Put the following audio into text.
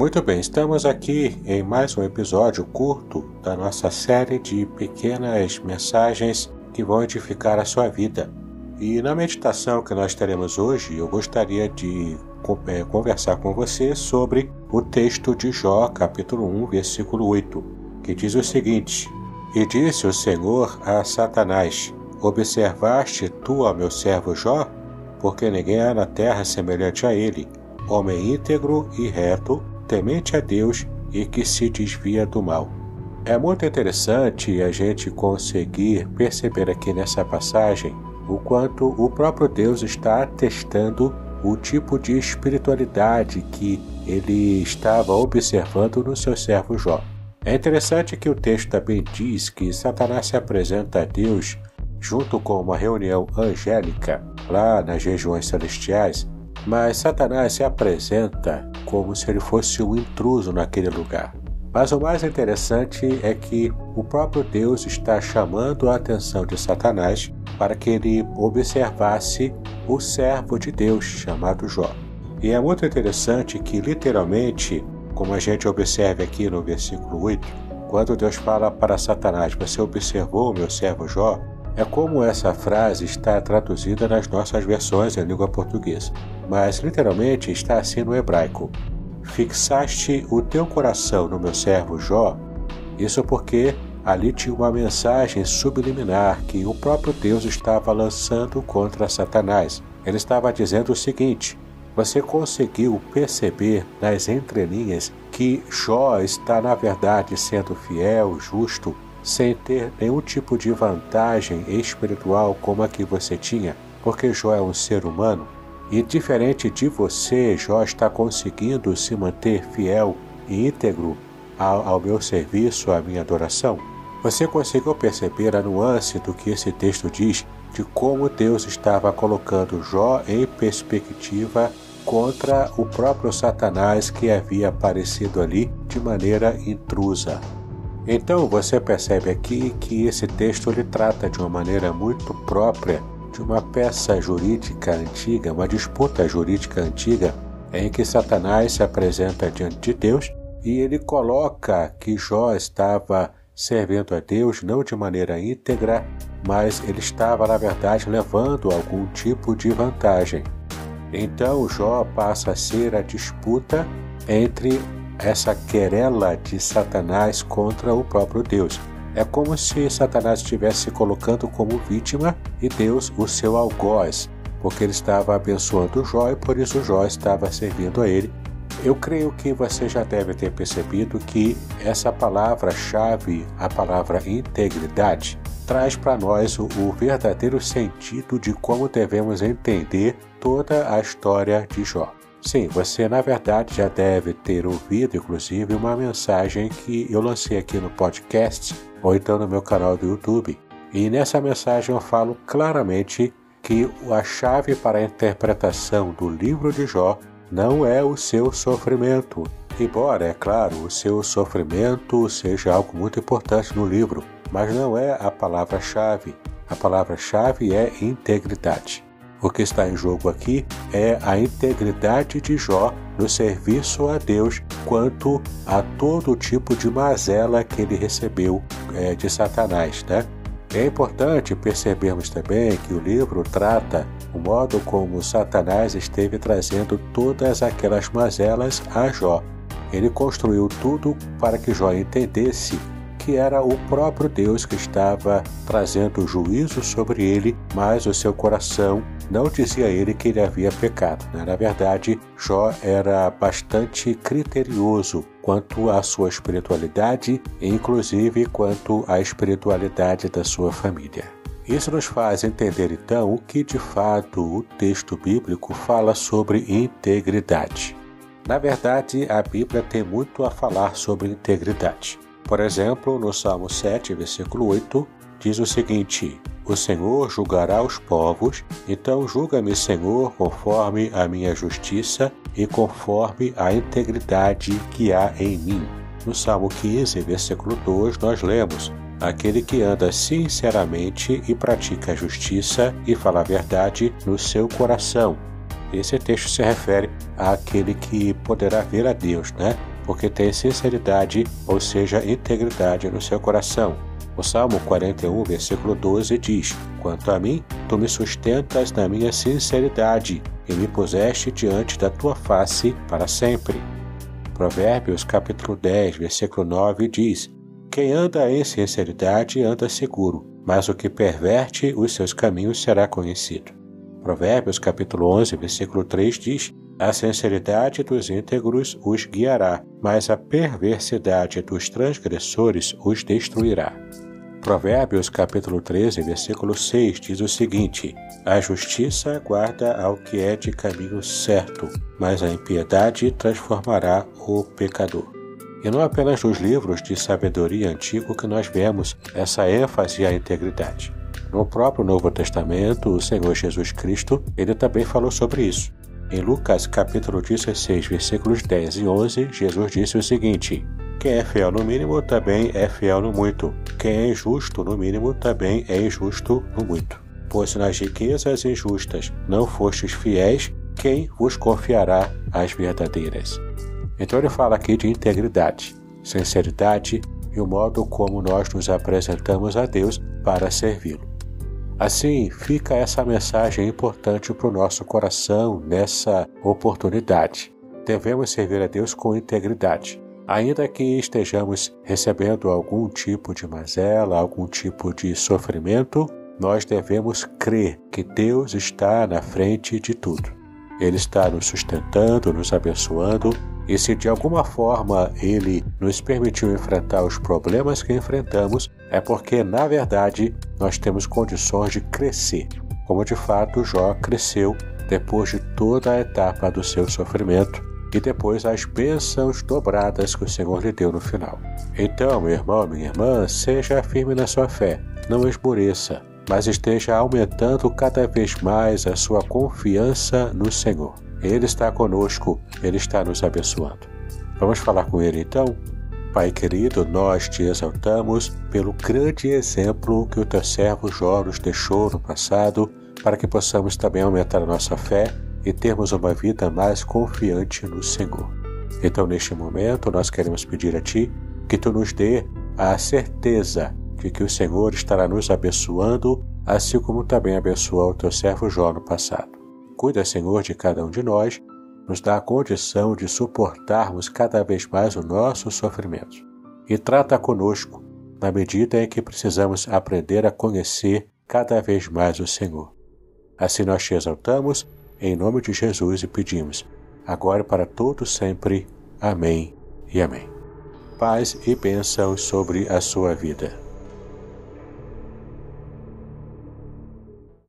Muito bem, estamos aqui em mais um episódio curto da nossa série de pequenas mensagens que vão edificar a sua vida. E na meditação que nós teremos hoje, eu gostaria de é, conversar com você sobre o texto de Jó, capítulo 1, versículo 8, que diz o seguinte: E disse o Senhor a Satanás: Observaste tu ao meu servo Jó? Porque ninguém há na terra semelhante a ele, homem íntegro e reto, temente a Deus e que se desvia do mal. É muito interessante a gente conseguir perceber aqui nessa passagem o quanto o próprio Deus está atestando o tipo de espiritualidade que ele estava observando no seu servo Jó. É interessante que o texto também diz que Satanás se apresenta a Deus junto com uma reunião angélica lá nas regiões celestiais, mas Satanás se apresenta como se ele fosse um intruso naquele lugar. Mas o mais interessante é que o próprio Deus está chamando a atenção de Satanás para que ele observasse o servo de Deus chamado Jó. E é muito interessante que, literalmente, como a gente observa aqui no versículo 8, quando Deus fala para Satanás: Você observou o meu servo Jó? É como essa frase está traduzida nas nossas versões em língua portuguesa, mas literalmente está assim no hebraico: Fixaste o teu coração no meu servo Jó? Isso porque ali tinha uma mensagem subliminar que o próprio Deus estava lançando contra Satanás. Ele estava dizendo o seguinte: Você conseguiu perceber nas entrelinhas que Jó está, na verdade, sendo fiel, justo, sem ter nenhum tipo de vantagem espiritual como a que você tinha, porque Jó é um ser humano? E diferente de você, Jó está conseguindo se manter fiel e íntegro ao, ao meu serviço, à minha adoração? Você conseguiu perceber a nuance do que esse texto diz de como Deus estava colocando Jó em perspectiva contra o próprio Satanás que havia aparecido ali de maneira intrusa. Então você percebe aqui que esse texto ele trata de uma maneira muito própria de uma peça jurídica antiga, uma disputa jurídica antiga, em que Satanás se apresenta diante de Deus e ele coloca que Jó estava servindo a Deus não de maneira íntegra, mas ele estava, na verdade, levando algum tipo de vantagem. Então Jó passa a ser a disputa entre essa querela de Satanás contra o próprio Deus. É como se Satanás estivesse se colocando como vítima e Deus o seu algoz, porque ele estava abençoando Jó e por isso Jó estava servindo a ele. Eu creio que você já deve ter percebido que essa palavra-chave, a palavra integridade, traz para nós o, o verdadeiro sentido de como devemos entender toda a história de Jó. Sim, você na verdade já deve ter ouvido, inclusive, uma mensagem que eu lancei aqui no podcast ou então no meu canal do YouTube. E nessa mensagem eu falo claramente que a chave para a interpretação do livro de Jó não é o seu sofrimento. Embora, é claro, o seu sofrimento seja algo muito importante no livro, mas não é a palavra-chave. A palavra-chave é integridade. O que está em jogo aqui é a integridade de Jó no serviço a Deus quanto a todo tipo de mazela que ele recebeu é, de Satanás. Né? É importante percebermos também que o livro trata o modo como Satanás esteve trazendo todas aquelas mazelas a Jó. Ele construiu tudo para que Jó entendesse que era o próprio Deus que estava trazendo juízo sobre ele, mas o seu coração não dizia ele que ele havia pecado. Né? Na verdade, Jó era bastante criterioso quanto à sua espiritualidade, inclusive quanto à espiritualidade da sua família. Isso nos faz entender então o que de fato o texto bíblico fala sobre integridade. Na verdade, a Bíblia tem muito a falar sobre integridade. Por exemplo, no Salmo 7, versículo 8, diz o seguinte: O Senhor julgará os povos, então julga-me, Senhor, conforme a minha justiça e conforme a integridade que há em mim. No Salmo 15, versículo 2, nós lemos: Aquele que anda sinceramente e pratica a justiça e fala a verdade no seu coração. Esse texto se refere àquele que poderá ver a Deus, né? porque tem sinceridade, ou seja, integridade no seu coração. O Salmo 41, versículo 12 diz: Quanto a mim, tu me sustentas na minha sinceridade e me puseste diante da tua face para sempre. Provérbios capítulo 10, versículo 9 diz: Quem anda em sinceridade anda seguro, mas o que perverte os seus caminhos será conhecido. Provérbios capítulo 11, versículo 3 diz: A sinceridade dos íntegros os guiará, mas a perversidade dos transgressores os destruirá. Provérbios capítulo 13, versículo 6 diz o seguinte: A justiça guarda ao que é de caminho certo, mas a impiedade transformará o pecador. E não apenas nos livros de sabedoria antigo que nós vemos essa ênfase à integridade. No próprio Novo Testamento, o Senhor Jesus Cristo, ele também falou sobre isso. Em Lucas capítulo 16, versículos 10 e 11, Jesus disse o seguinte: Quem é fiel no mínimo também é fiel no muito. Quem é injusto no mínimo também é injusto no muito. Pois nas riquezas injustas não fostes fiéis, quem vos confiará as verdadeiras? Então ele fala aqui de integridade, sinceridade e o modo como nós nos apresentamos a Deus para servi-lo. Assim, fica essa mensagem importante para o nosso coração nessa oportunidade. Devemos servir a Deus com integridade. Ainda que estejamos recebendo algum tipo de mazela, algum tipo de sofrimento, nós devemos crer que Deus está na frente de tudo. Ele está nos sustentando, nos abençoando e se de alguma forma ele nos permitiu enfrentar os problemas que enfrentamos, é porque, na verdade, nós temos condições de crescer, como de fato Jó cresceu depois de toda a etapa do seu sofrimento e depois as bênçãos dobradas que o Senhor lhe deu no final. Então, meu irmão, minha irmã, seja firme na sua fé, não esmoreça, mas esteja aumentando cada vez mais a sua confiança no Senhor. Ele está conosco, Ele está nos abençoando. Vamos falar com Ele então? Pai querido, nós te exaltamos pelo grande exemplo que o teu servo Jó nos deixou no passado, para que possamos também aumentar a nossa fé e termos uma vida mais confiante no Senhor. Então, neste momento, nós queremos pedir a Ti que Tu nos dê a certeza de que o Senhor estará nos abençoando, assim como também abençoou o teu servo Jó no passado. Cuida, Senhor, de cada um de nós, nos dá a condição de suportarmos cada vez mais o nosso sofrimento. E trata conosco na medida em que precisamos aprender a conhecer cada vez mais o Senhor. Assim nós te exaltamos, em nome de Jesus, e pedimos, agora e para todos sempre. Amém e amém. Paz e bênçãos sobre a sua vida.